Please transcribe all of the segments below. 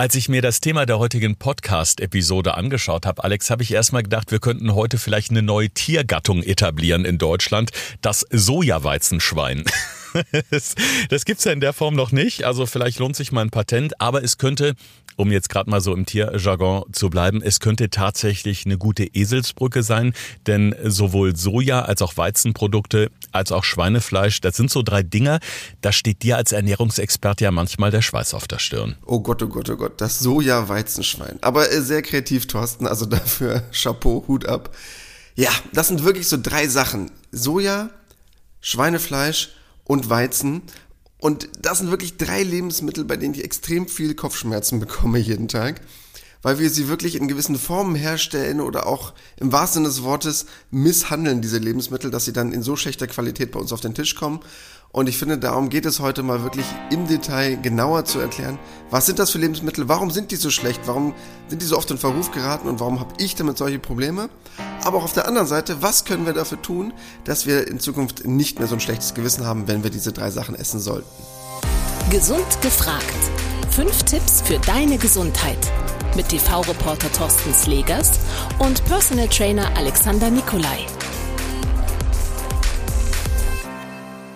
Als ich mir das Thema der heutigen Podcast-Episode angeschaut habe, Alex, habe ich erstmal gedacht, wir könnten heute vielleicht eine neue Tiergattung etablieren in Deutschland, das Sojaweizenschwein. das, das gibt's ja in der Form noch nicht, also vielleicht lohnt sich mal ein Patent, aber es könnte um jetzt gerade mal so im Tierjargon zu bleiben, es könnte tatsächlich eine gute Eselsbrücke sein, denn sowohl Soja als auch Weizenprodukte als auch Schweinefleisch, das sind so drei Dinger, da steht dir als Ernährungsexperte ja manchmal der Schweiß auf der Stirn. Oh Gott, oh Gott, oh Gott, das Soja-Weizenschwein. Aber äh, sehr kreativ, Thorsten, also dafür Chapeau, Hut ab. Ja, das sind wirklich so drei Sachen. Soja, Schweinefleisch und Weizen. Und das sind wirklich drei Lebensmittel, bei denen ich extrem viel Kopfschmerzen bekomme jeden Tag, weil wir sie wirklich in gewissen Formen herstellen oder auch im wahrsten Sinne des Wortes misshandeln, diese Lebensmittel, dass sie dann in so schlechter Qualität bei uns auf den Tisch kommen und ich finde, darum geht es heute mal wirklich im Detail genauer zu erklären, was sind das für Lebensmittel, warum sind die so schlecht, warum sind die so oft in Verruf geraten und warum habe ich damit solche Probleme. Aber auch auf der anderen Seite, was können wir dafür tun, dass wir in Zukunft nicht mehr so ein schlechtes Gewissen haben, wenn wir diese drei Sachen essen sollten. Gesund gefragt. Fünf Tipps für deine Gesundheit. Mit TV-Reporter Thorsten Slegers und Personal Trainer Alexander Nikolai.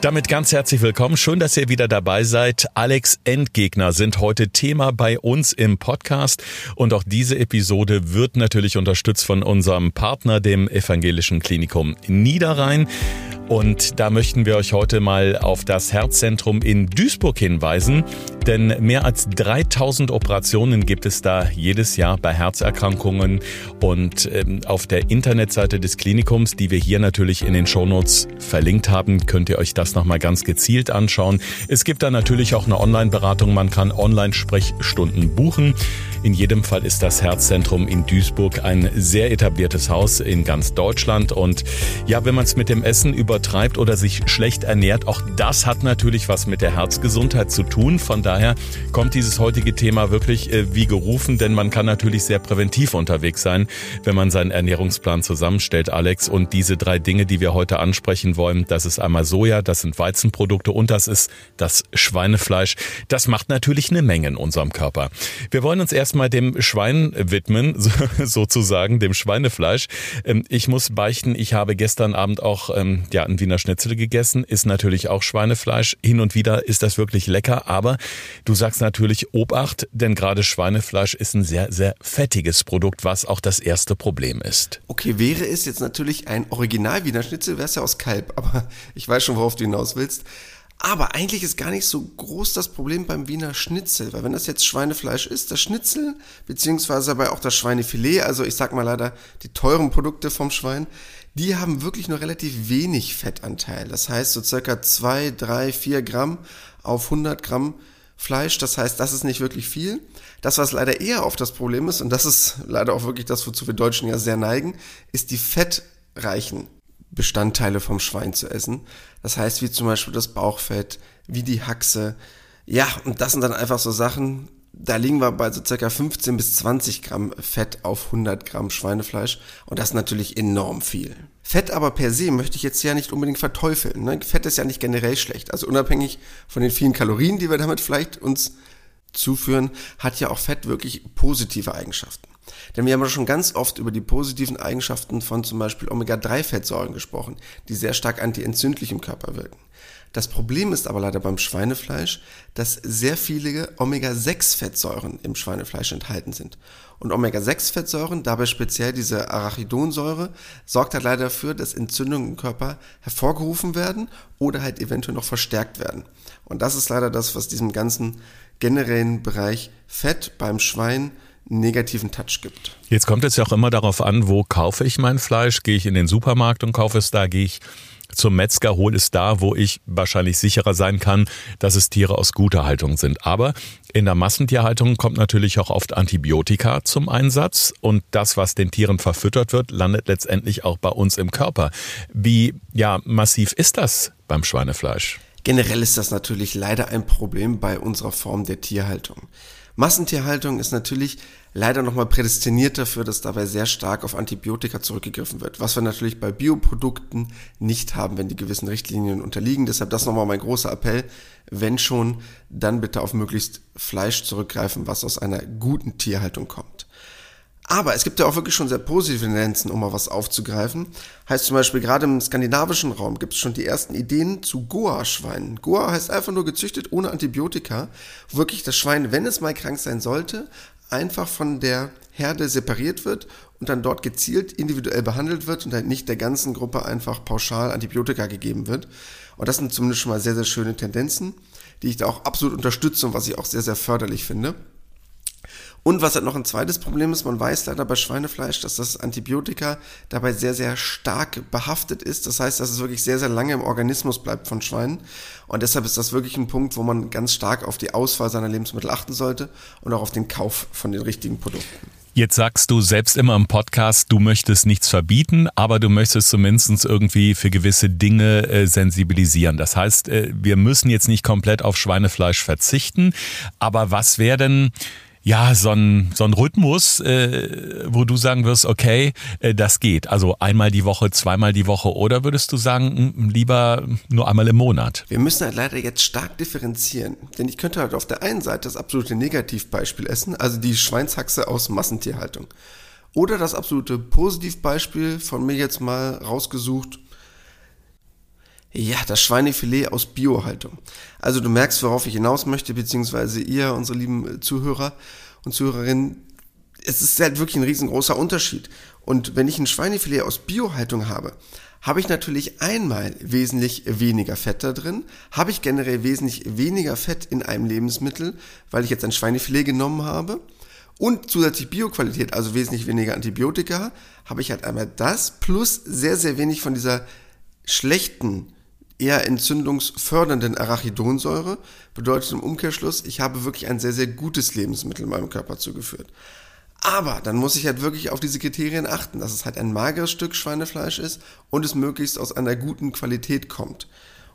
Damit ganz herzlich willkommen. Schön, dass ihr wieder dabei seid. Alex Endgegner sind heute Thema bei uns im Podcast. Und auch diese Episode wird natürlich unterstützt von unserem Partner, dem Evangelischen Klinikum Niederrhein. Und da möchten wir euch heute mal auf das Herzzentrum in Duisburg hinweisen, denn mehr als 3000 Operationen gibt es da jedes Jahr bei Herzerkrankungen und ähm, auf der Internetseite des Klinikums, die wir hier natürlich in den Shownotes verlinkt haben, könnt ihr euch das nochmal ganz gezielt anschauen. Es gibt da natürlich auch eine Online-Beratung, man kann Online-Sprechstunden buchen. In jedem Fall ist das Herzzentrum in Duisburg ein sehr etabliertes Haus in ganz Deutschland. Und ja, wenn man es mit dem Essen übertreibt oder sich schlecht ernährt, auch das hat natürlich was mit der Herzgesundheit zu tun. Von daher kommt dieses heutige Thema wirklich äh, wie gerufen, denn man kann natürlich sehr präventiv unterwegs sein, wenn man seinen Ernährungsplan zusammenstellt, Alex. Und diese drei Dinge, die wir heute ansprechen wollen, das ist einmal Soja, das sind Weizenprodukte und das ist das Schweinefleisch. Das macht natürlich eine Menge in unserem Körper. Wir wollen uns erst erstmal dem Schwein widmen, sozusagen, dem Schweinefleisch. Ähm, ich muss beichten, ich habe gestern Abend auch ähm, ja, ein Wiener Schnitzel gegessen, ist natürlich auch Schweinefleisch. Hin und wieder ist das wirklich lecker, aber du sagst natürlich Obacht, denn gerade Schweinefleisch ist ein sehr, sehr fettiges Produkt, was auch das erste Problem ist. Okay, wäre es jetzt natürlich ein Original Wiener Schnitzel, wäre es ja aus Kalb, aber ich weiß schon, worauf du hinaus willst. Aber eigentlich ist gar nicht so groß das Problem beim Wiener Schnitzel, weil wenn das jetzt Schweinefleisch ist, das Schnitzel, beziehungsweise aber auch das Schweinefilet, also ich sag mal leider die teuren Produkte vom Schwein, die haben wirklich nur relativ wenig Fettanteil. Das heißt so circa zwei, drei, vier Gramm auf 100 Gramm Fleisch. Das heißt, das ist nicht wirklich viel. Das, was leider eher oft das Problem ist, und das ist leider auch wirklich das, wozu wir Deutschen ja sehr neigen, ist die fettreichen Bestandteile vom Schwein zu essen. Das heißt, wie zum Beispiel das Bauchfett, wie die Haxe. Ja, und das sind dann einfach so Sachen, da liegen wir bei so circa 15 bis 20 Gramm Fett auf 100 Gramm Schweinefleisch und das ist natürlich enorm viel. Fett aber per se möchte ich jetzt ja nicht unbedingt verteufeln. Ne? Fett ist ja nicht generell schlecht. Also unabhängig von den vielen Kalorien, die wir damit vielleicht uns zuführen, hat ja auch Fett wirklich positive Eigenschaften. Denn wir haben ja schon ganz oft über die positiven Eigenschaften von zum Beispiel Omega-3-Fettsäuren gesprochen, die sehr stark antientzündlich im Körper wirken. Das Problem ist aber leider beim Schweinefleisch, dass sehr viele Omega-6-Fettsäuren im Schweinefleisch enthalten sind. Und Omega-6-Fettsäuren, dabei speziell diese Arachidonsäure, sorgt halt leider dafür, dass Entzündungen im Körper hervorgerufen werden oder halt eventuell noch verstärkt werden. Und das ist leider das, was diesem ganzen generellen Bereich Fett beim Schwein negativen Touch gibt. Jetzt kommt es ja auch immer darauf an, wo kaufe ich mein Fleisch? Gehe ich in den Supermarkt und kaufe es da? Gehe ich zum Metzger, hole es da, wo ich wahrscheinlich sicherer sein kann, dass es Tiere aus guter Haltung sind. Aber in der Massentierhaltung kommt natürlich auch oft Antibiotika zum Einsatz und das, was den Tieren verfüttert wird, landet letztendlich auch bei uns im Körper. Wie ja massiv ist das beim Schweinefleisch? Generell ist das natürlich leider ein Problem bei unserer Form der Tierhaltung. Massentierhaltung ist natürlich leider nochmal prädestiniert dafür, dass dabei sehr stark auf Antibiotika zurückgegriffen wird, was wir natürlich bei Bioprodukten nicht haben, wenn die gewissen Richtlinien unterliegen. Deshalb das nochmal mein großer Appell, wenn schon, dann bitte auf möglichst Fleisch zurückgreifen, was aus einer guten Tierhaltung kommt. Aber es gibt ja auch wirklich schon sehr positive Tendenzen, um mal was aufzugreifen. Heißt zum Beispiel, gerade im skandinavischen Raum gibt es schon die ersten Ideen zu Goa-Schweinen. Goa heißt einfach nur gezüchtet ohne Antibiotika. wirklich das Schwein, wenn es mal krank sein sollte, einfach von der Herde separiert wird und dann dort gezielt individuell behandelt wird und halt nicht der ganzen Gruppe einfach pauschal Antibiotika gegeben wird. Und das sind zumindest schon mal sehr, sehr schöne Tendenzen, die ich da auch absolut unterstütze und was ich auch sehr, sehr förderlich finde. Und was halt noch ein zweites Problem ist, man weiß leider bei Schweinefleisch, dass das Antibiotika dabei sehr, sehr stark behaftet ist. Das heißt, dass es wirklich sehr, sehr lange im Organismus bleibt von Schweinen. Und deshalb ist das wirklich ein Punkt, wo man ganz stark auf die Auswahl seiner Lebensmittel achten sollte und auch auf den Kauf von den richtigen Produkten. Jetzt sagst du selbst immer im Podcast, du möchtest nichts verbieten, aber du möchtest zumindest irgendwie für gewisse Dinge äh, sensibilisieren. Das heißt, äh, wir müssen jetzt nicht komplett auf Schweinefleisch verzichten, aber was wäre denn ja, so ein, so ein Rhythmus, äh, wo du sagen wirst, okay, äh, das geht. Also einmal die Woche, zweimal die Woche oder würdest du sagen, lieber nur einmal im Monat? Wir müssen halt leider jetzt stark differenzieren. Denn ich könnte halt auf der einen Seite das absolute Negativbeispiel essen, also die Schweinshaxe aus Massentierhaltung. Oder das absolute Positivbeispiel von mir jetzt mal rausgesucht, ja, das Schweinefilet aus Biohaltung. Also du merkst, worauf ich hinaus möchte, beziehungsweise ihr, unsere lieben Zuhörer und Zuhörerinnen, es ist halt wirklich ein riesengroßer Unterschied. Und wenn ich ein Schweinefilet aus Biohaltung habe, habe ich natürlich einmal wesentlich weniger Fett da drin, habe ich generell wesentlich weniger Fett in einem Lebensmittel, weil ich jetzt ein Schweinefilet genommen habe und zusätzlich Bioqualität, also wesentlich weniger Antibiotika, habe ich halt einmal das plus sehr, sehr wenig von dieser schlechten eher entzündungsfördernden Arachidonsäure. Bedeutet im Umkehrschluss, ich habe wirklich ein sehr, sehr gutes Lebensmittel meinem Körper zugeführt. Aber dann muss ich halt wirklich auf diese Kriterien achten, dass es halt ein mageres Stück Schweinefleisch ist und es möglichst aus einer guten Qualität kommt.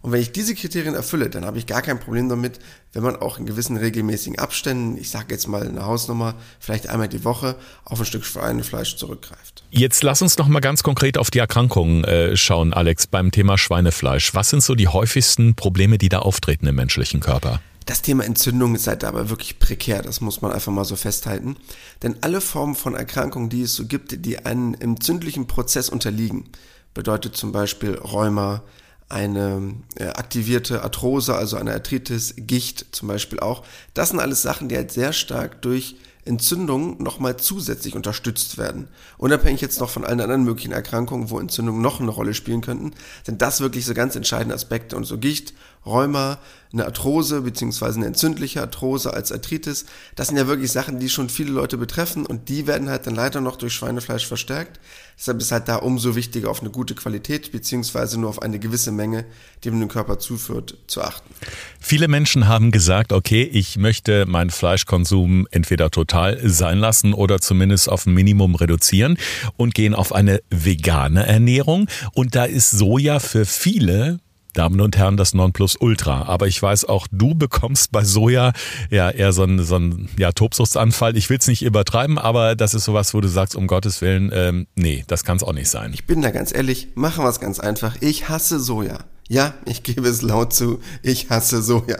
Und wenn ich diese Kriterien erfülle, dann habe ich gar kein Problem damit, wenn man auch in gewissen regelmäßigen Abständen, ich sage jetzt mal eine Hausnummer, vielleicht einmal die Woche auf ein Stück Schweinefleisch zurückgreift. Jetzt lass uns noch mal ganz konkret auf die Erkrankungen äh, schauen, Alex, beim Thema Schweinefleisch. Was sind so die häufigsten Probleme, die da auftreten im menschlichen Körper? Das Thema Entzündung ist halt aber wirklich prekär, das muss man einfach mal so festhalten. Denn alle Formen von Erkrankungen, die es so gibt, die einem entzündlichen Prozess unterliegen, bedeutet zum Beispiel Rheuma, eine äh, aktivierte Arthrose, also eine Arthritis, Gicht zum Beispiel auch. Das sind alles Sachen, die halt sehr stark durch Entzündungen nochmal zusätzlich unterstützt werden. Unabhängig jetzt noch von allen anderen möglichen Erkrankungen, wo Entzündungen noch eine Rolle spielen könnten, sind das wirklich so ganz entscheidende Aspekte. Und so Gicht, Rheuma, eine Arthrose beziehungsweise eine entzündliche Arthrose als Arthritis, das sind ja wirklich Sachen, die schon viele Leute betreffen und die werden halt dann leider noch durch Schweinefleisch verstärkt. Deshalb ist halt da umso wichtiger auf eine gute Qualität beziehungsweise nur auf eine gewisse Menge, die man dem Körper zuführt, zu achten. Viele Menschen haben gesagt, okay, ich möchte meinen Fleischkonsum entweder total sein lassen oder zumindest auf ein Minimum reduzieren und gehen auf eine vegane Ernährung. Und da ist Soja für viele Damen und Herren, das Nonplusultra. Aber ich weiß auch, du bekommst bei Soja ja eher so einen, so einen ja, Tobsuchtsanfall. Ich will es nicht übertreiben, aber das ist sowas, wo du sagst, um Gottes Willen, ähm, nee, das kann es auch nicht sein. Ich bin da ganz ehrlich, machen wir es ganz einfach. Ich hasse Soja. Ja, ich gebe es laut zu, ich hasse Soja.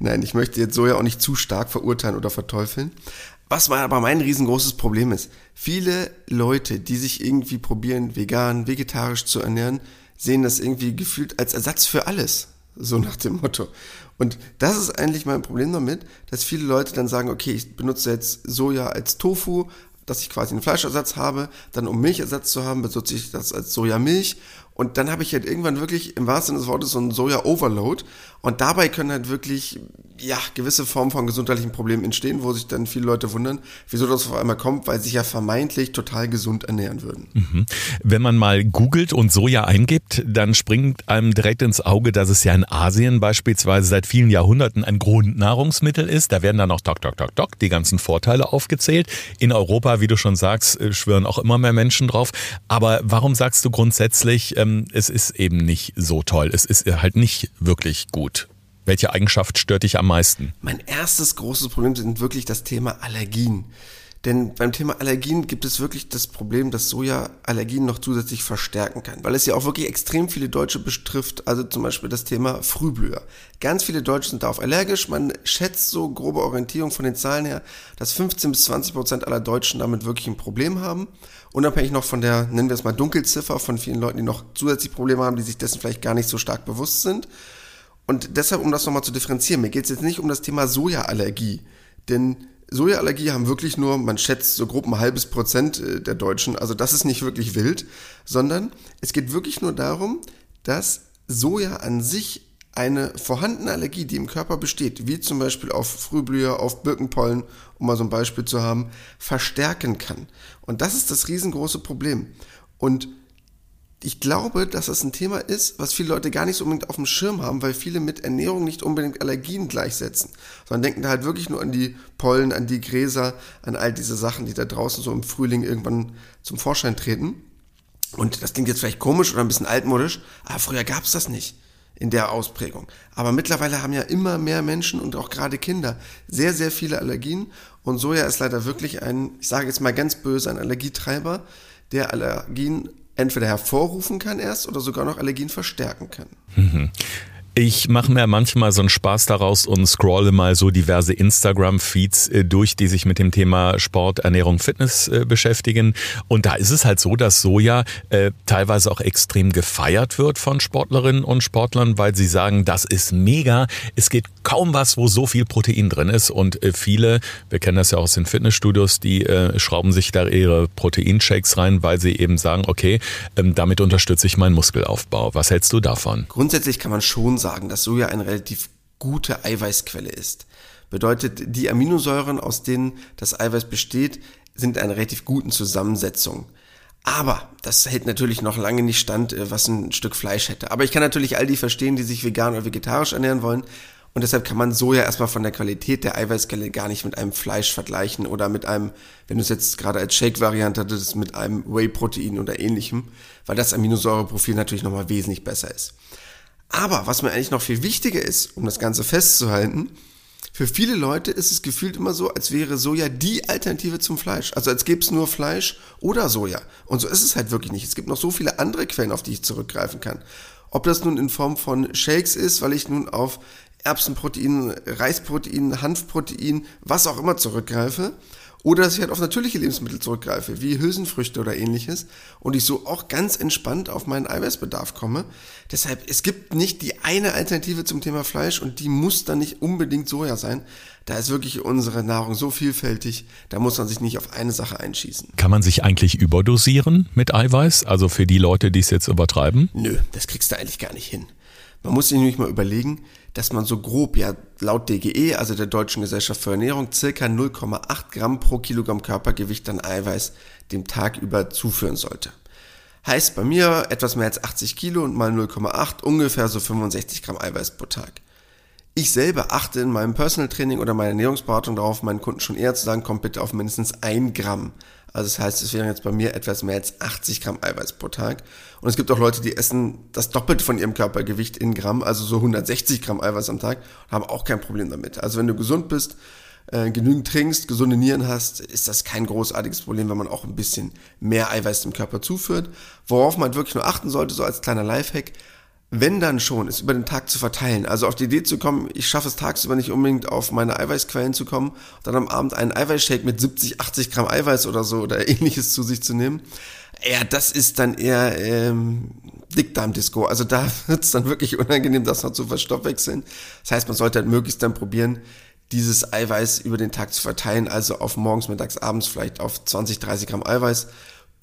Nein, ich möchte jetzt Soja auch nicht zu stark verurteilen oder verteufeln. Was aber mein riesengroßes Problem ist, viele Leute, die sich irgendwie probieren, vegan, vegetarisch zu ernähren, sehen das irgendwie gefühlt als Ersatz für alles. So nach dem Motto. Und das ist eigentlich mein Problem damit, dass viele Leute dann sagen, okay, ich benutze jetzt Soja als Tofu, dass ich quasi einen Fleischersatz habe, dann um Milchersatz zu haben, benutze ich das als Sojamilch und dann habe ich halt irgendwann wirklich im wahrsten Sinne des Wortes so ein Soja-Overload. Und dabei können halt wirklich, ja, gewisse Formen von gesundheitlichen Problemen entstehen, wo sich dann viele Leute wundern, wieso das auf einmal kommt, weil sie sich ja vermeintlich total gesund ernähren würden. Mhm. Wenn man mal googelt und Soja eingibt, dann springt einem direkt ins Auge, dass es ja in Asien beispielsweise seit vielen Jahrhunderten ein Grundnahrungsmittel ist. Da werden dann auch doc, doc, doc, doc die ganzen Vorteile aufgezählt. In Europa, wie du schon sagst, äh, schwören auch immer mehr Menschen drauf. Aber warum sagst du grundsätzlich, ähm, es ist eben nicht so toll. Es ist halt nicht wirklich gut. Welche Eigenschaft stört dich am meisten? Mein erstes großes Problem sind wirklich das Thema Allergien. Denn beim Thema Allergien gibt es wirklich das Problem, dass Soja Allergien noch zusätzlich verstärken kann, weil es ja auch wirklich extrem viele Deutsche betrifft, also zum Beispiel das Thema Frühblüher. Ganz viele Deutsche sind darauf allergisch. Man schätzt so grobe Orientierung von den Zahlen her, dass 15 bis 20 Prozent aller Deutschen damit wirklich ein Problem haben. Unabhängig noch von der, nennen wir es mal Dunkelziffer von vielen Leuten, die noch zusätzlich Probleme haben, die sich dessen vielleicht gar nicht so stark bewusst sind. Und deshalb, um das nochmal zu differenzieren, mir geht es jetzt nicht um das Thema Sojaallergie, denn Sojaallergie haben wirklich nur, man schätzt so grob ein halbes Prozent äh, der Deutschen, also das ist nicht wirklich wild, sondern es geht wirklich nur darum, dass Soja an sich eine vorhandene Allergie, die im Körper besteht, wie zum Beispiel auf Frühblüher, auf Birkenpollen, um mal so ein Beispiel zu haben, verstärken kann. Und das ist das riesengroße Problem. Und ich glaube, dass das ein Thema ist, was viele Leute gar nicht so unbedingt auf dem Schirm haben, weil viele mit Ernährung nicht unbedingt Allergien gleichsetzen, sondern denken da halt wirklich nur an die Pollen, an die Gräser, an all diese Sachen, die da draußen so im Frühling irgendwann zum Vorschein treten. Und das klingt jetzt vielleicht komisch oder ein bisschen altmodisch, aber früher gab es das nicht in der Ausprägung. Aber mittlerweile haben ja immer mehr Menschen und auch gerade Kinder sehr, sehr viele Allergien. Und Soja ist leider wirklich ein, ich sage jetzt mal ganz böse, ein Allergietreiber, der Allergien entweder hervorrufen kann erst oder sogar noch Allergien verstärken kann. Ich mache mir manchmal so einen Spaß daraus und scrolle mal so diverse Instagram-Feeds äh, durch, die sich mit dem Thema Sport, Ernährung, Fitness äh, beschäftigen. Und da ist es halt so, dass Soja äh, teilweise auch extrem gefeiert wird von Sportlerinnen und Sportlern, weil sie sagen, das ist mega. Es geht kaum was, wo so viel Protein drin ist. Und äh, viele, wir kennen das ja aus den Fitnessstudios, die äh, schrauben sich da ihre Proteinshakes rein, weil sie eben sagen, okay, ähm, damit unterstütze ich meinen Muskelaufbau. Was hältst du davon? Grundsätzlich kann man schon sagen, dass Soja eine relativ gute Eiweißquelle ist. Bedeutet, die Aminosäuren, aus denen das Eiweiß besteht, sind in einer relativ guten Zusammensetzung. Aber das hält natürlich noch lange nicht stand, äh, was ein Stück Fleisch hätte. Aber ich kann natürlich all die verstehen, die sich vegan oder vegetarisch ernähren wollen. Und deshalb kann man Soja erstmal von der Qualität der Eiweißquelle gar nicht mit einem Fleisch vergleichen oder mit einem, wenn du es jetzt gerade als Shake-Variante hattest, mit einem Whey-Protein oder ähnlichem, weil das Aminosäureprofil natürlich nochmal wesentlich besser ist. Aber was mir eigentlich noch viel wichtiger ist, um das Ganze festzuhalten, für viele Leute ist es gefühlt immer so, als wäre Soja die Alternative zum Fleisch. Also als gäbe es nur Fleisch oder Soja. Und so ist es halt wirklich nicht. Es gibt noch so viele andere Quellen, auf die ich zurückgreifen kann. Ob das nun in Form von Shakes ist, weil ich nun auf Erbsenprotein, Reisprotein, Hanfprotein, was auch immer zurückgreife oder dass ich halt auf natürliche Lebensmittel zurückgreife, wie Hülsenfrüchte oder ähnliches. Und ich so auch ganz entspannt auf meinen Eiweißbedarf komme. Deshalb, es gibt nicht die eine Alternative zum Thema Fleisch und die muss dann nicht unbedingt Soja sein. Da ist wirklich unsere Nahrung so vielfältig, da muss man sich nicht auf eine Sache einschießen. Kann man sich eigentlich überdosieren mit Eiweiß? Also für die Leute, die es jetzt übertreiben? Nö, das kriegst du eigentlich gar nicht hin. Man muss sich nämlich mal überlegen, dass man so grob, ja, laut DGE, also der Deutschen Gesellschaft für Ernährung, circa 0,8 Gramm pro Kilogramm Körpergewicht an Eiweiß dem Tag über zuführen sollte. Heißt bei mir etwas mehr als 80 Kilo und mal 0,8 ungefähr so 65 Gramm Eiweiß pro Tag. Ich selber achte in meinem Personal Training oder meiner Ernährungsberatung darauf, meinen Kunden schon eher zu sagen, kommt bitte auf mindestens ein Gramm also das heißt, es wären jetzt bei mir etwas mehr als 80 Gramm Eiweiß pro Tag. Und es gibt auch Leute, die essen das Doppelte von ihrem Körpergewicht in Gramm, also so 160 Gramm Eiweiß am Tag, und haben auch kein Problem damit. Also wenn du gesund bist, äh, genügend trinkst, gesunde Nieren hast, ist das kein großartiges Problem, wenn man auch ein bisschen mehr Eiweiß dem Körper zuführt. Worauf man wirklich nur achten sollte, so als kleiner Lifehack, wenn dann schon, ist über den Tag zu verteilen. Also auf die Idee zu kommen, ich schaffe es tagsüber nicht unbedingt auf meine Eiweißquellen zu kommen, dann am Abend einen Eiweißshake mit 70, 80 Gramm Eiweiß oder so oder ähnliches zu sich zu nehmen. Ja, das ist dann eher ähm, Dickdarmdisco. Also da wird es dann wirklich unangenehm, das noch zu verstoffwechseln. Das heißt, man sollte halt möglichst dann probieren, dieses Eiweiß über den Tag zu verteilen, also auf morgens, mittags, abends vielleicht auf 20, 30 Gramm Eiweiß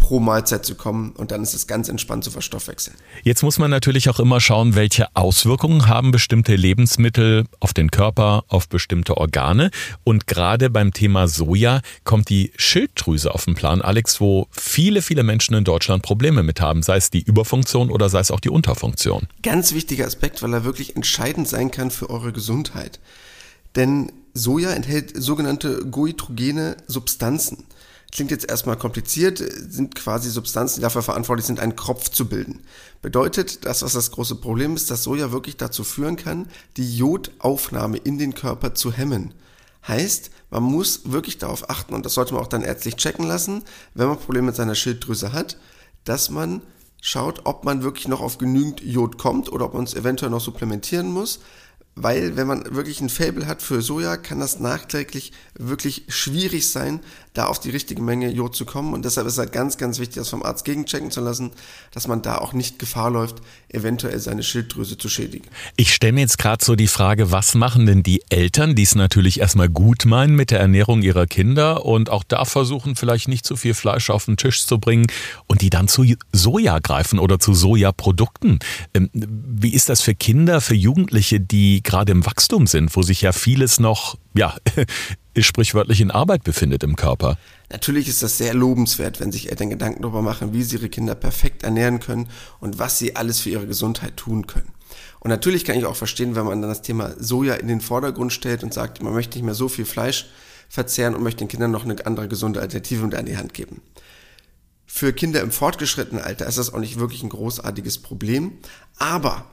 pro Mahlzeit zu kommen und dann ist es ganz entspannt zu verstoffwechseln. Jetzt muss man natürlich auch immer schauen, welche Auswirkungen haben bestimmte Lebensmittel auf den Körper, auf bestimmte Organe und gerade beim Thema Soja kommt die Schilddrüse auf den Plan, Alex, wo viele, viele Menschen in Deutschland Probleme mit haben, sei es die Überfunktion oder sei es auch die Unterfunktion. Ganz wichtiger Aspekt, weil er wirklich entscheidend sein kann für eure Gesundheit. Denn Soja enthält sogenannte goitrogene Substanzen. Klingt jetzt erstmal kompliziert, sind quasi Substanzen, die dafür verantwortlich sind, einen Kropf zu bilden. Bedeutet, das, was das große Problem ist, dass Soja wirklich dazu führen kann, die Jodaufnahme in den Körper zu hemmen. Heißt, man muss wirklich darauf achten, und das sollte man auch dann ärztlich checken lassen, wenn man Probleme mit seiner Schilddrüse hat, dass man schaut, ob man wirklich noch auf genügend Jod kommt oder ob man es eventuell noch supplementieren muss weil wenn man wirklich ein Fable hat für Soja, kann das nachträglich wirklich schwierig sein, da auf die richtige Menge Jod zu kommen. Und deshalb ist es halt ganz, ganz wichtig, das vom Arzt gegenchecken zu lassen, dass man da auch nicht Gefahr läuft, eventuell seine Schilddrüse zu schädigen. Ich stelle mir jetzt gerade so die Frage, was machen denn die Eltern, die es natürlich erstmal gut meinen mit der Ernährung ihrer Kinder und auch da versuchen, vielleicht nicht zu viel Fleisch auf den Tisch zu bringen und die dann zu Soja greifen oder zu Sojaprodukten. Ähm, wie ist das für Kinder, für Jugendliche, die gerade im Wachstum sind, wo sich ja vieles noch, ja, sprichwörtlich in Arbeit befindet im Körper. Natürlich ist das sehr lobenswert, wenn sich Eltern Gedanken darüber machen, wie sie ihre Kinder perfekt ernähren können und was sie alles für ihre Gesundheit tun können. Und natürlich kann ich auch verstehen, wenn man dann das Thema Soja in den Vordergrund stellt und sagt, man möchte nicht mehr so viel Fleisch verzehren und möchte den Kindern noch eine andere gesunde Alternative mit an die Hand geben. Für Kinder im fortgeschrittenen Alter ist das auch nicht wirklich ein großartiges Problem, aber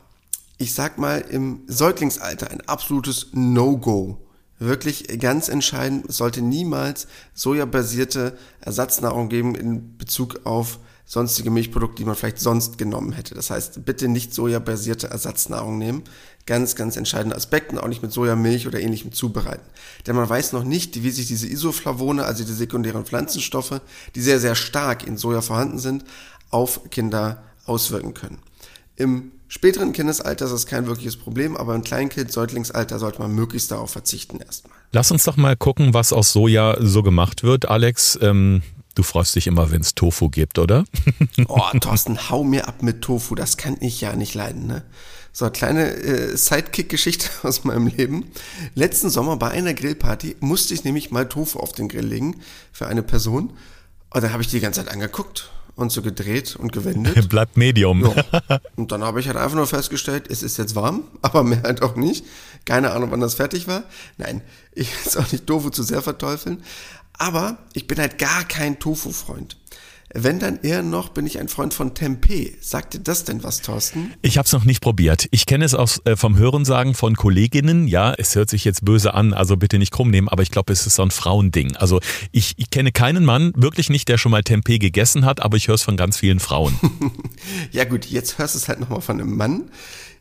ich sag mal, im Säuglingsalter ein absolutes No-Go. Wirklich ganz entscheidend, es sollte niemals sojabasierte Ersatznahrung geben in Bezug auf sonstige Milchprodukte, die man vielleicht sonst genommen hätte. Das heißt, bitte nicht sojabasierte Ersatznahrung nehmen. Ganz, ganz entscheidende Aspekte, auch nicht mit Sojamilch oder ähnlichem zubereiten. Denn man weiß noch nicht, wie sich diese Isoflavone, also die sekundären Pflanzenstoffe, die sehr, sehr stark in Soja vorhanden sind, auf Kinder auswirken können. Im späteren Kindesalter ist das kein wirkliches Problem, aber im Kleinkind, Säuglingsalter sollte man möglichst darauf verzichten erstmal. Lass uns doch mal gucken, was aus Soja so gemacht wird, Alex. Ähm, du freust dich immer, wenn es Tofu gibt, oder? oh, Thorsten, hau mir ab mit Tofu, das kann ich ja nicht leiden, ne? So, kleine äh, Sidekick-Geschichte aus meinem Leben. Letzten Sommer bei einer Grillparty musste ich nämlich mal Tofu auf den Grill legen für eine Person. Und dann habe ich die ganze Zeit angeguckt und so gedreht und gewendet. Bleibt Medium. Ja. Und dann habe ich halt einfach nur festgestellt, es ist jetzt warm, aber mehr halt auch nicht. Keine Ahnung, wann das fertig war. Nein, ich will es auch nicht Tofu zu sehr verteufeln. Aber ich bin halt gar kein Tofu-Freund. Wenn dann eher noch, bin ich ein Freund von Tempeh. Sagt dir das denn was, Thorsten? Ich habe es noch nicht probiert. Ich kenne es aus, äh, vom Hörensagen von Kolleginnen. Ja, es hört sich jetzt böse an, also bitte nicht krumm nehmen, aber ich glaube, es ist so ein Frauending. Also ich, ich kenne keinen Mann, wirklich nicht, der schon mal Tempeh gegessen hat, aber ich höre es von ganz vielen Frauen. ja gut, jetzt hörst du es halt nochmal von einem Mann.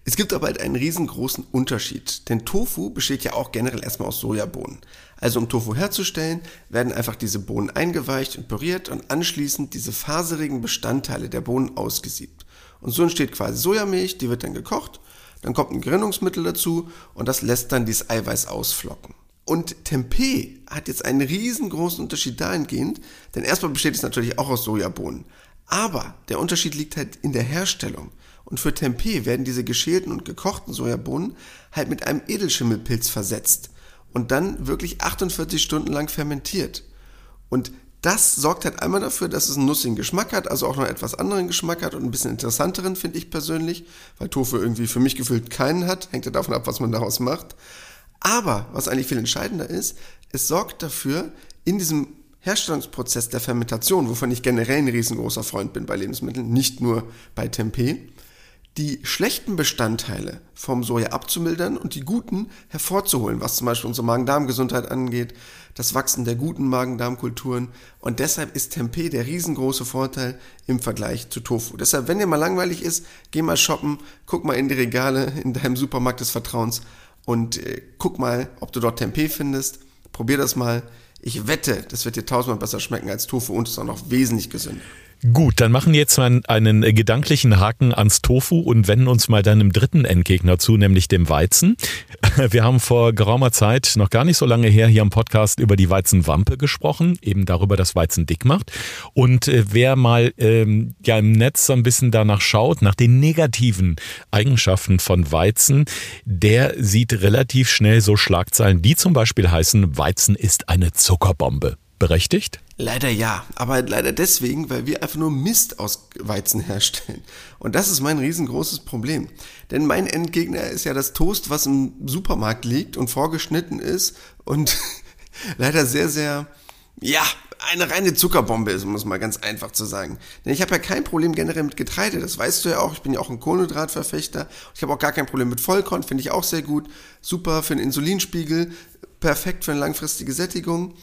Es gibt aber halt einen riesengroßen Unterschied, denn Tofu besteht ja auch generell erstmal aus Sojabohnen. Also um Tofu herzustellen, werden einfach diese Bohnen eingeweicht und püriert und anschließend diese faserigen Bestandteile der Bohnen ausgesiebt. Und so entsteht quasi Sojamilch, die wird dann gekocht, dann kommt ein Gerinnungsmittel dazu und das lässt dann dieses Eiweiß ausflocken. Und Tempeh hat jetzt einen riesengroßen Unterschied dahingehend, denn erstmal besteht es natürlich auch aus Sojabohnen. Aber der Unterschied liegt halt in der Herstellung. Und für Tempeh werden diese geschälten und gekochten Sojabohnen halt mit einem Edelschimmelpilz versetzt und dann wirklich 48 Stunden lang fermentiert. Und das sorgt halt einmal dafür, dass es einen nussigen Geschmack hat, also auch noch etwas anderen Geschmack hat und ein bisschen interessanteren, finde ich persönlich, weil Tofu irgendwie für mich gefühlt keinen hat, hängt ja davon ab, was man daraus macht. Aber, was eigentlich viel entscheidender ist, es sorgt dafür, in diesem Herstellungsprozess der Fermentation, wovon ich generell ein riesengroßer Freund bin bei Lebensmitteln, nicht nur bei Tempeh, die schlechten Bestandteile vom Soja abzumildern und die guten hervorzuholen, was zum Beispiel unsere Magen-Darm-Gesundheit angeht, das Wachsen der guten Magen-Darm-Kulturen. Und deshalb ist Tempeh der riesengroße Vorteil im Vergleich zu Tofu. Deshalb, wenn dir mal langweilig ist, geh mal shoppen, guck mal in die Regale in deinem Supermarkt des Vertrauens und äh, guck mal, ob du dort Tempeh findest. Probier das mal. Ich wette, das wird dir tausendmal besser schmecken als Tofu und ist auch noch wesentlich gesünder. Gut, dann machen wir jetzt mal einen gedanklichen Haken ans Tofu und wenden uns mal deinem dritten Endgegner zu, nämlich dem Weizen. Wir haben vor geraumer Zeit, noch gar nicht so lange her, hier im Podcast über die Weizenwampe gesprochen, eben darüber, dass Weizen dick macht. Und äh, wer mal ähm, ja im Netz so ein bisschen danach schaut, nach den negativen Eigenschaften von Weizen, der sieht relativ schnell so Schlagzeilen, die zum Beispiel heißen, Weizen ist eine Zuckerbombe. Berechtigt? Leider ja, aber leider deswegen, weil wir einfach nur Mist aus Weizen herstellen. Und das ist mein riesengroßes Problem. Denn mein Endgegner ist ja das Toast, was im Supermarkt liegt und vorgeschnitten ist und leider sehr, sehr, ja, eine reine Zuckerbombe ist, um es mal ganz einfach zu sagen. Denn ich habe ja kein Problem generell mit Getreide, das weißt du ja auch. Ich bin ja auch ein Kohlenhydratverfechter. Ich habe auch gar kein Problem mit Vollkorn, finde ich auch sehr gut. Super für den Insulinspiegel, perfekt für eine langfristige Sättigung.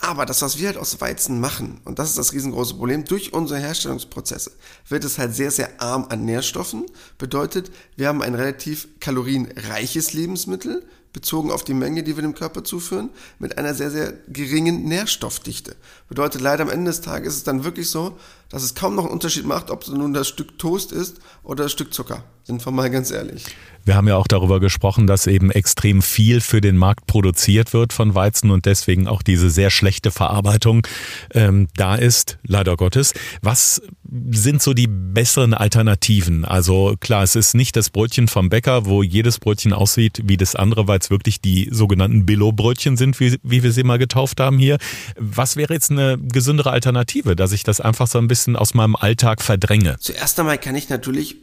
Aber das, was wir halt aus Weizen machen, und das ist das riesengroße Problem, durch unsere Herstellungsprozesse wird es halt sehr, sehr arm an Nährstoffen. Bedeutet, wir haben ein relativ kalorienreiches Lebensmittel, bezogen auf die Menge, die wir dem Körper zuführen, mit einer sehr, sehr geringen Nährstoffdichte. Bedeutet leider am Ende des Tages ist es dann wirklich so, dass es kaum noch einen Unterschied macht, ob es nun das Stück Toast ist oder das Stück Zucker. Sind wir mal ganz ehrlich. Wir haben ja auch darüber gesprochen, dass eben extrem viel für den Markt produziert wird von Weizen und deswegen auch diese sehr schlechte Verarbeitung ähm, da ist, leider Gottes. Was sind so die besseren Alternativen? Also klar, es ist nicht das Brötchen vom Bäcker, wo jedes Brötchen aussieht wie das andere, weil es wirklich die sogenannten Billo-Brötchen sind, wie, wie wir sie mal getauft haben hier. Was wäre jetzt eine gesündere Alternative, dass ich das einfach so ein bisschen aus meinem Alltag verdränge? Zuerst einmal kann ich natürlich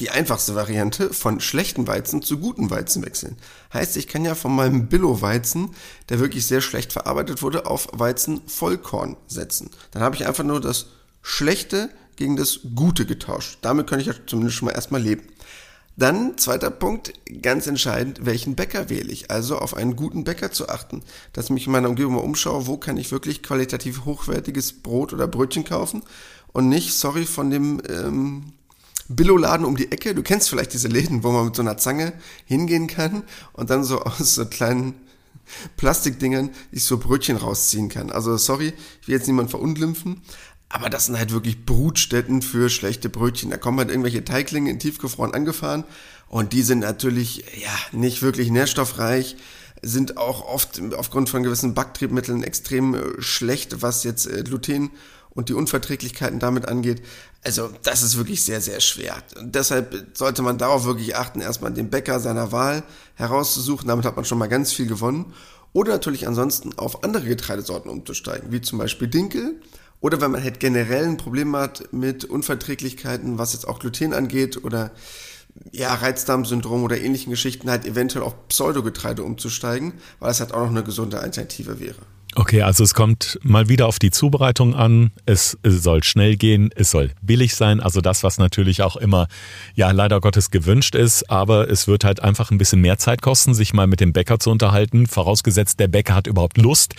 die einfachste Variante von schlechten Weizen zu guten Weizen wechseln. Heißt, ich kann ja von meinem Billo-Weizen, der wirklich sehr schlecht verarbeitet wurde, auf Weizen Vollkorn setzen. Dann habe ich einfach nur das Schlechte gegen das Gute getauscht. Damit kann ich ja zumindest schon mal erstmal leben. Dann, zweiter Punkt, ganz entscheidend, welchen Bäcker wähle ich? Also auf einen guten Bäcker zu achten. Dass ich mich in meiner Umgebung mal umschaue, wo kann ich wirklich qualitativ hochwertiges Brot oder Brötchen kaufen und nicht, sorry, von dem ähm, Billo-Laden um die Ecke. Du kennst vielleicht diese Läden, wo man mit so einer Zange hingehen kann und dann so aus so kleinen Plastikdingern sich so Brötchen rausziehen kann. Also sorry, ich will jetzt niemand verunglimpfen, aber das sind halt wirklich Brutstätten für schlechte Brötchen. Da kommen halt irgendwelche Teiglinge in tiefgefroren angefahren und die sind natürlich ja nicht wirklich nährstoffreich, sind auch oft aufgrund von gewissen Backtriebmitteln extrem äh, schlecht, was jetzt äh, Gluten und die Unverträglichkeiten damit angeht. Also das ist wirklich sehr, sehr schwer. Und deshalb sollte man darauf wirklich achten, erstmal den Bäcker seiner Wahl herauszusuchen. Damit hat man schon mal ganz viel gewonnen. Oder natürlich ansonsten auf andere Getreidesorten umzusteigen, wie zum Beispiel Dinkel. Oder wenn man halt generell ein Problem hat mit Unverträglichkeiten, was jetzt auch Gluten angeht oder ja, Reizdarmsyndrom oder ähnlichen Geschichten, halt eventuell auf Pseudogetreide umzusteigen, weil das halt auch noch eine gesunde Alternative wäre. Okay, also es kommt mal wieder auf die Zubereitung an. Es, soll schnell gehen, es soll billig sein. Also das, was natürlich auch immer, ja, leider Gottes gewünscht ist. Aber es wird halt einfach ein bisschen mehr Zeit kosten, sich mal mit dem Bäcker zu unterhalten. Vorausgesetzt, der Bäcker hat überhaupt Lust,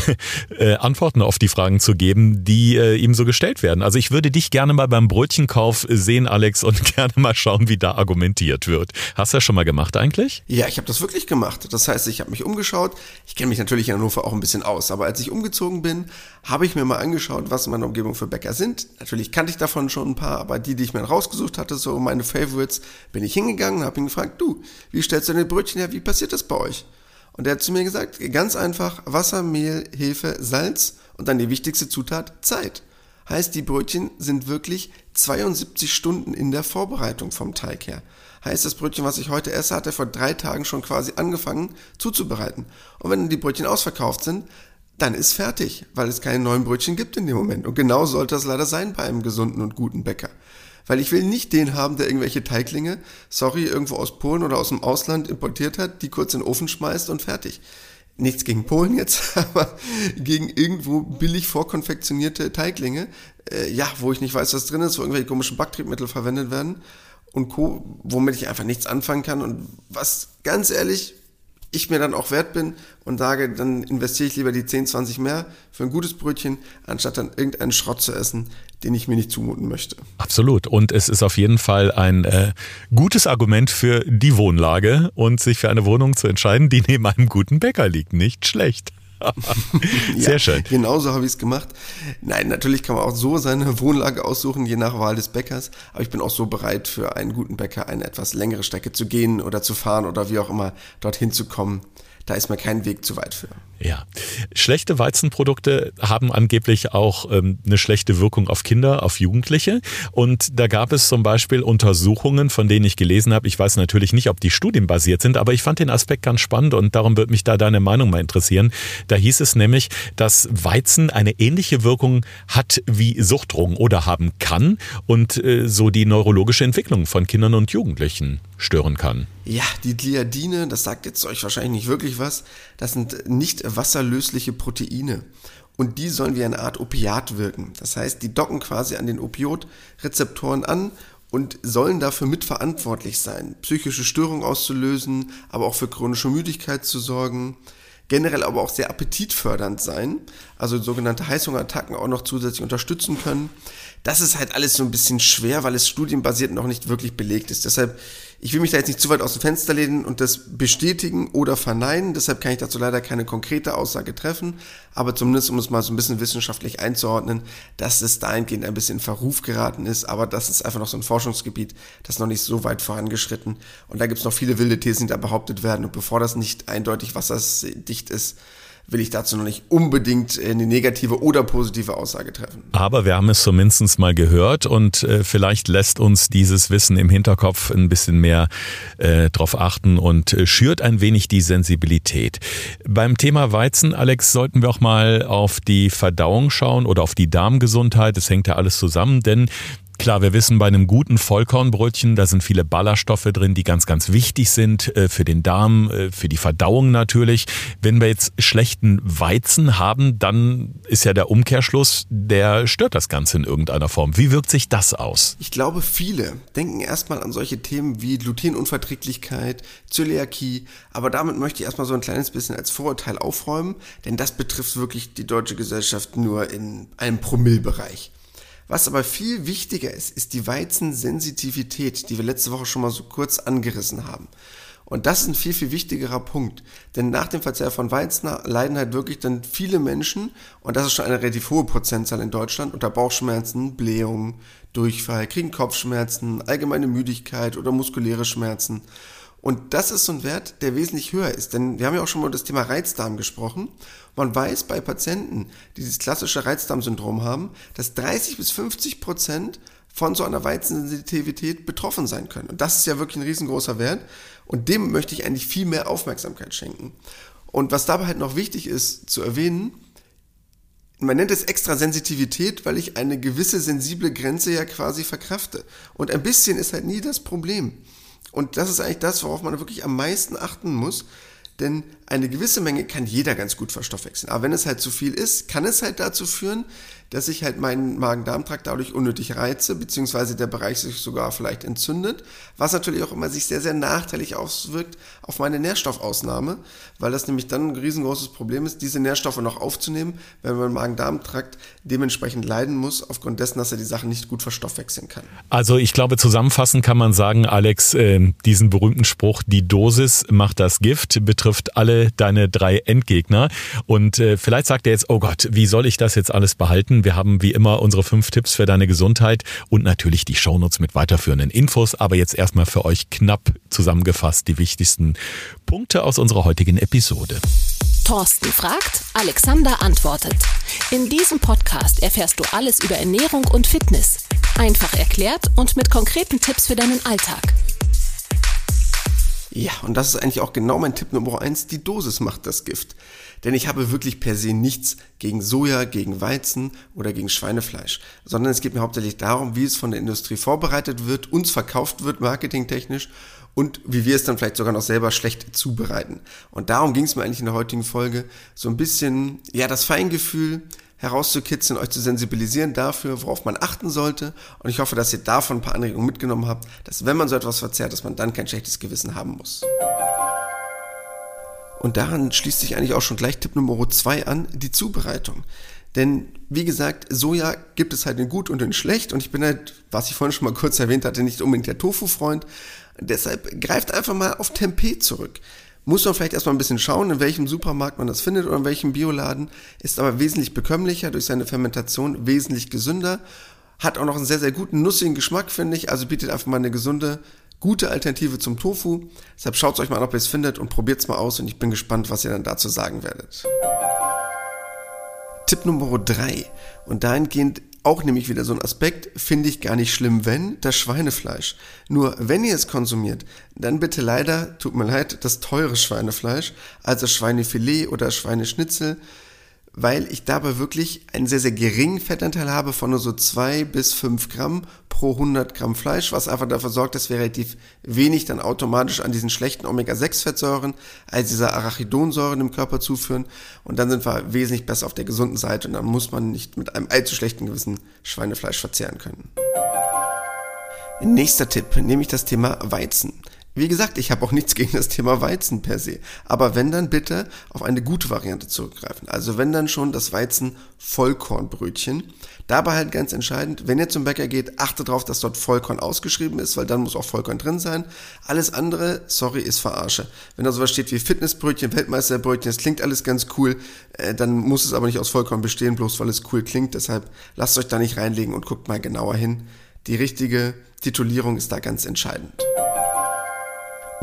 äh, Antworten auf die Fragen zu geben, die äh, ihm so gestellt werden. Also ich würde dich gerne mal beim Brötchenkauf sehen, Alex, und gerne mal schauen, wie da argumentiert wird. Hast du das schon mal gemacht eigentlich? Ja, ich habe das wirklich gemacht. Das heißt, ich habe mich umgeschaut. Ich kenne mich natürlich in Hannover auch ein bisschen aus aus. Aber als ich umgezogen bin, habe ich mir mal angeschaut, was in meiner Umgebung für Bäcker sind. Natürlich kannte ich davon schon ein paar, aber die, die ich mir rausgesucht hatte, so meine Favorites, bin ich hingegangen und habe ihn gefragt, du, wie stellst du deine Brötchen her, wie passiert das bei euch? Und er hat zu mir gesagt, ganz einfach, Wasser, Mehl, Hefe, Salz und dann die wichtigste Zutat, Zeit. Heißt, die Brötchen sind wirklich 72 Stunden in der Vorbereitung vom Teig her heißt das Brötchen, was ich heute esse, hat er vor drei Tagen schon quasi angefangen zuzubereiten. Und wenn die Brötchen ausverkauft sind, dann ist fertig, weil es keine neuen Brötchen gibt in dem Moment. Und genau sollte das leider sein bei einem gesunden und guten Bäcker. Weil ich will nicht den haben, der irgendwelche Teiglinge, sorry, irgendwo aus Polen oder aus dem Ausland importiert hat, die kurz in den Ofen schmeißt und fertig. Nichts gegen Polen jetzt, aber gegen irgendwo billig vorkonfektionierte Teiglinge, äh, ja, wo ich nicht weiß, was drin ist, wo irgendwelche komischen Backtriebmittel verwendet werden und Co., womit ich einfach nichts anfangen kann und was ganz ehrlich ich mir dann auch wert bin und sage, dann investiere ich lieber die 10, 20 mehr für ein gutes Brötchen, anstatt dann irgendeinen Schrott zu essen, den ich mir nicht zumuten möchte. Absolut. Und es ist auf jeden Fall ein äh, gutes Argument für die Wohnlage und sich für eine Wohnung zu entscheiden, die neben einem guten Bäcker liegt. Nicht schlecht. Sehr ja, schön. Genauso habe ich es gemacht. Nein, natürlich kann man auch so seine Wohnlage aussuchen, je nach Wahl des Bäckers. Aber ich bin auch so bereit, für einen guten Bäcker eine etwas längere Strecke zu gehen oder zu fahren oder wie auch immer dorthin zu kommen. Da ist mir kein Weg zu weit für. Ja. Schlechte Weizenprodukte haben angeblich auch ähm, eine schlechte Wirkung auf Kinder, auf Jugendliche. Und da gab es zum Beispiel Untersuchungen, von denen ich gelesen habe. Ich weiß natürlich nicht, ob die studienbasiert sind, aber ich fand den Aspekt ganz spannend und darum würde mich da deine Meinung mal interessieren. Da hieß es nämlich, dass Weizen eine ähnliche Wirkung hat wie Suchtdrogen oder haben kann und äh, so die neurologische Entwicklung von Kindern und Jugendlichen stören kann. Ja, die Gliadine, das sagt jetzt euch wahrscheinlich nicht wirklich was. Das sind nicht wasserlösliche Proteine. und die sollen wie eine Art Opiat wirken. Das heißt, die docken quasi an den Opioidrezeptoren an und sollen dafür mitverantwortlich sein, psychische Störungen auszulösen, aber auch für chronische Müdigkeit zu sorgen, generell aber auch sehr appetitfördernd sein, also sogenannte Heißhungerattacken auch noch zusätzlich unterstützen können. Das ist halt alles so ein bisschen schwer, weil es studienbasiert noch nicht wirklich belegt ist. Deshalb ich will mich da jetzt nicht zu weit aus dem Fenster lehnen und das bestätigen oder verneinen, deshalb kann ich dazu leider keine konkrete Aussage treffen, aber zumindest um es mal so ein bisschen wissenschaftlich einzuordnen, dass es dahingehend ein bisschen in Verruf geraten ist, aber das ist einfach noch so ein Forschungsgebiet, das noch nicht so weit vorangeschritten. Und da gibt es noch viele wilde Thesen, die da behauptet werden. Und bevor das nicht eindeutig wasserdicht ist, will ich dazu noch nicht unbedingt eine negative oder positive Aussage treffen. Aber wir haben es zumindest mal gehört und äh, vielleicht lässt uns dieses Wissen im Hinterkopf ein bisschen mehr äh, drauf achten und äh, schürt ein wenig die Sensibilität. Beim Thema Weizen, Alex, sollten wir auch mal auf die Verdauung schauen oder auf die Darmgesundheit. Das hängt ja alles zusammen, denn Klar, wir wissen, bei einem guten Vollkornbrötchen, da sind viele Ballaststoffe drin, die ganz, ganz wichtig sind äh, für den Darm, äh, für die Verdauung natürlich. Wenn wir jetzt schlechten Weizen haben, dann ist ja der Umkehrschluss, der stört das Ganze in irgendeiner Form. Wie wirkt sich das aus? Ich glaube, viele denken erstmal an solche Themen wie Glutenunverträglichkeit, Zöliakie, aber damit möchte ich erstmal so ein kleines bisschen als Vorurteil aufräumen, denn das betrifft wirklich die deutsche Gesellschaft nur in einem Promillbereich. Was aber viel wichtiger ist, ist die Weizensensitivität, die wir letzte Woche schon mal so kurz angerissen haben. Und das ist ein viel, viel wichtigerer Punkt. Denn nach dem Verzehr von Weizen leiden halt wirklich dann viele Menschen, und das ist schon eine relativ hohe Prozentzahl in Deutschland, unter Bauchschmerzen, Blähungen, Durchfall, kriegen Kopfschmerzen, allgemeine Müdigkeit oder muskuläre Schmerzen. Und das ist so ein Wert, der wesentlich höher ist. Denn wir haben ja auch schon mal über das Thema Reizdarm gesprochen. Man weiß bei Patienten, die dieses klassische Reizdarmsyndrom haben, dass 30 bis 50 Prozent von so einer Weizensensitivität betroffen sein können. Und das ist ja wirklich ein riesengroßer Wert. Und dem möchte ich eigentlich viel mehr Aufmerksamkeit schenken. Und was dabei halt noch wichtig ist zu erwähnen, man nennt es extra Sensitivität, weil ich eine gewisse sensible Grenze ja quasi verkrafte. Und ein bisschen ist halt nie das Problem. Und das ist eigentlich das, worauf man wirklich am meisten achten muss. Denn eine gewisse Menge kann jeder ganz gut verstoffwechseln. Aber wenn es halt zu viel ist, kann es halt dazu führen, dass ich halt meinen Magen-Darm-Trakt dadurch unnötig reize, beziehungsweise der Bereich sich sogar vielleicht entzündet, was natürlich auch immer sich sehr, sehr nachteilig auswirkt auf meine Nährstoffausnahme, weil das nämlich dann ein riesengroßes Problem ist, diese Nährstoffe noch aufzunehmen, wenn mein Magen-Darm-Trakt dementsprechend leiden muss, aufgrund dessen, dass er die Sachen nicht gut verstoffwechseln kann. Also ich glaube, zusammenfassend kann man sagen, Alex, äh, diesen berühmten Spruch, die Dosis macht das Gift, betrifft alle deine drei Endgegner. Und äh, vielleicht sagt er jetzt, oh Gott, wie soll ich das jetzt alles behalten? Wir haben wie immer unsere fünf Tipps für deine Gesundheit und natürlich die Shownotes mit weiterführenden Infos. Aber jetzt erstmal für euch knapp zusammengefasst die wichtigsten Punkte aus unserer heutigen Episode. Thorsten fragt, Alexander antwortet. In diesem Podcast erfährst du alles über Ernährung und Fitness. Einfach erklärt und mit konkreten Tipps für deinen Alltag. Ja, und das ist eigentlich auch genau mein Tipp Nummer eins. Die Dosis macht das Gift. Denn ich habe wirklich per se nichts gegen Soja, gegen Weizen oder gegen Schweinefleisch, sondern es geht mir hauptsächlich darum, wie es von der Industrie vorbereitet wird, uns verkauft wird, marketingtechnisch und wie wir es dann vielleicht sogar noch selber schlecht zubereiten. Und darum ging es mir eigentlich in der heutigen Folge, so ein bisschen, ja, das Feingefühl herauszukitzeln, euch zu sensibilisieren dafür, worauf man achten sollte. Und ich hoffe, dass ihr davon ein paar Anregungen mitgenommen habt, dass wenn man so etwas verzehrt, dass man dann kein schlechtes Gewissen haben muss. Und daran schließt sich eigentlich auch schon gleich Tipp Nummer zwei an, die Zubereitung. Denn wie gesagt, Soja gibt es halt in gut und in schlecht. Und ich bin halt, was ich vorhin schon mal kurz erwähnt hatte, nicht unbedingt der Tofu-Freund. Deshalb greift einfach mal auf Tempeh zurück. Muss man vielleicht erstmal ein bisschen schauen, in welchem Supermarkt man das findet oder in welchem Bioladen. Ist aber wesentlich bekömmlicher, durch seine Fermentation wesentlich gesünder. Hat auch noch einen sehr, sehr guten, nussigen Geschmack, finde ich. Also bietet einfach mal eine gesunde gute Alternative zum Tofu. Deshalb schaut euch mal an, ob ihr es findet und probiert es mal aus und ich bin gespannt, was ihr dann dazu sagen werdet. Tipp Nummer 3 und dahingehend auch nämlich wieder so ein Aspekt, finde ich gar nicht schlimm, wenn das Schweinefleisch. Nur wenn ihr es konsumiert, dann bitte leider, tut mir leid, das teure Schweinefleisch, also Schweinefilet oder Schweineschnitzel, weil ich dabei wirklich einen sehr, sehr geringen Fettanteil habe von nur so zwei bis fünf Gramm pro 100 Gramm Fleisch, was einfach dafür sorgt, dass wir relativ wenig dann automatisch an diesen schlechten Omega-6-Fettsäuren, also dieser Arachidonsäuren im Körper zuführen. Und dann sind wir wesentlich besser auf der gesunden Seite und dann muss man nicht mit einem allzu schlechten Gewissen Schweinefleisch verzehren können. Nächster Tipp, nämlich das Thema Weizen. Wie gesagt, ich habe auch nichts gegen das Thema Weizen per se. Aber wenn dann bitte auf eine gute Variante zurückgreifen. Also wenn dann schon das Weizen Vollkornbrötchen. Dabei halt ganz entscheidend, wenn ihr zum Bäcker geht, achtet darauf, dass dort Vollkorn ausgeschrieben ist, weil dann muss auch Vollkorn drin sein. Alles andere, sorry, ist Verarsche. Wenn da sowas steht wie Fitnessbrötchen, Weltmeisterbrötchen, das klingt alles ganz cool, äh, dann muss es aber nicht aus Vollkorn bestehen, bloß weil es cool klingt. Deshalb lasst euch da nicht reinlegen und guckt mal genauer hin. Die richtige Titulierung ist da ganz entscheidend.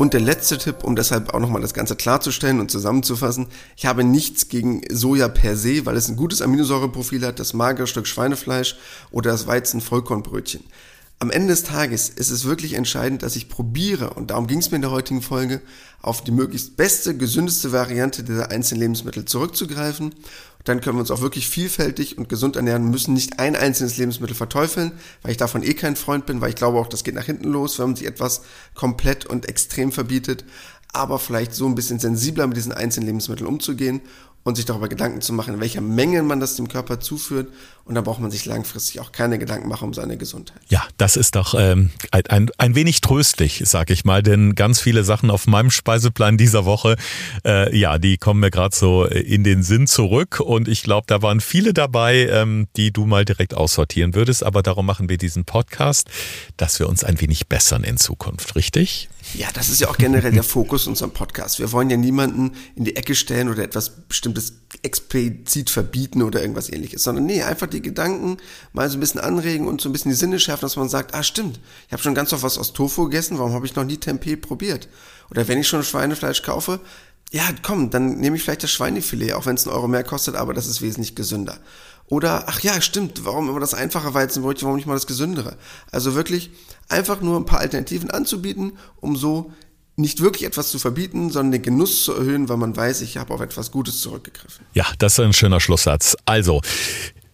Und der letzte Tipp, um deshalb auch nochmal das Ganze klarzustellen und zusammenzufassen, ich habe nichts gegen Soja per se, weil es ein gutes Aminosäureprofil hat, das magere Stück Schweinefleisch oder das Weizen-Vollkornbrötchen. Am Ende des Tages ist es wirklich entscheidend, dass ich probiere, und darum ging es mir in der heutigen Folge, auf die möglichst beste, gesündeste Variante dieser einzelnen Lebensmittel zurückzugreifen dann können wir uns auch wirklich vielfältig und gesund ernähren, müssen nicht ein einzelnes Lebensmittel verteufeln, weil ich davon eh kein Freund bin, weil ich glaube auch, das geht nach hinten los, wenn man sich etwas komplett und extrem verbietet, aber vielleicht so ein bisschen sensibler mit diesen einzelnen Lebensmitteln umzugehen und sich darüber Gedanken zu machen, in welcher Menge man das dem Körper zuführt. Und da braucht man sich langfristig auch keine Gedanken machen um seine Gesundheit. Ja, das ist doch ähm, ein, ein wenig tröstlich, sag ich mal, denn ganz viele Sachen auf meinem Speiseplan dieser Woche, äh, ja, die kommen mir gerade so in den Sinn zurück. Und ich glaube, da waren viele dabei, ähm, die du mal direkt aussortieren würdest. Aber darum machen wir diesen Podcast, dass wir uns ein wenig bessern in Zukunft, richtig? Ja, das ist ja auch generell der Fokus unserem Podcast. Wir wollen ja niemanden in die Ecke stellen oder etwas Bestimmtes explizit verbieten oder irgendwas ähnliches, sondern nee, einfach die Gedanken mal so ein bisschen anregen und so ein bisschen die Sinne schärfen, dass man sagt, ah stimmt, ich habe schon ganz oft was aus Tofu gegessen, warum habe ich noch nie Tempeh probiert? Oder wenn ich schon Schweinefleisch kaufe, ja, komm, dann nehme ich vielleicht das Schweinefilet, auch wenn es einen Euro mehr kostet, aber das ist wesentlich gesünder. Oder, ach ja, stimmt, warum immer das einfache Weizenbrötchen, warum nicht mal das gesündere? Also wirklich einfach nur ein paar Alternativen anzubieten, um so nicht wirklich etwas zu verbieten, sondern den Genuss zu erhöhen, weil man weiß, ich habe auf etwas Gutes zurückgegriffen. Ja, das ist ein schöner Schlusssatz. Also,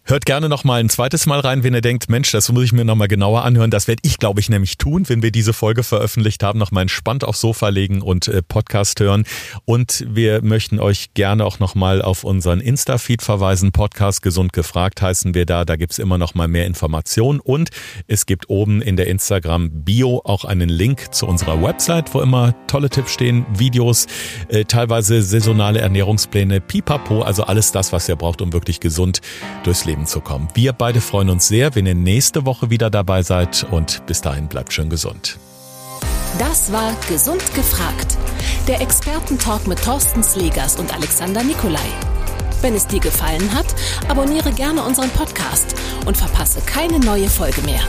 Hört gerne noch mal ein zweites Mal rein, wenn ihr denkt, Mensch, das muss ich mir noch mal genauer anhören. Das werde ich, glaube ich, nämlich tun, wenn wir diese Folge veröffentlicht haben, noch mal entspannt aufs Sofa legen und äh, Podcast hören. Und wir möchten euch gerne auch noch mal auf unseren Insta-Feed verweisen. Podcast gesund gefragt heißen wir da. Da gibt's immer noch mal mehr Informationen. Und es gibt oben in der Instagram-Bio auch einen Link zu unserer Website, wo immer tolle Tipps stehen, Videos, äh, teilweise saisonale Ernährungspläne, pipapo, also alles das, was ihr braucht, um wirklich gesund durchs Leben Leben zu kommen. Wir beide freuen uns sehr, wenn ihr nächste Woche wieder dabei seid und bis dahin bleibt schön gesund. Das war Gesund gefragt. Der Expertentalk mit Thorsten Slegers und Alexander Nikolai. Wenn es dir gefallen hat, abonniere gerne unseren Podcast und verpasse keine neue Folge mehr.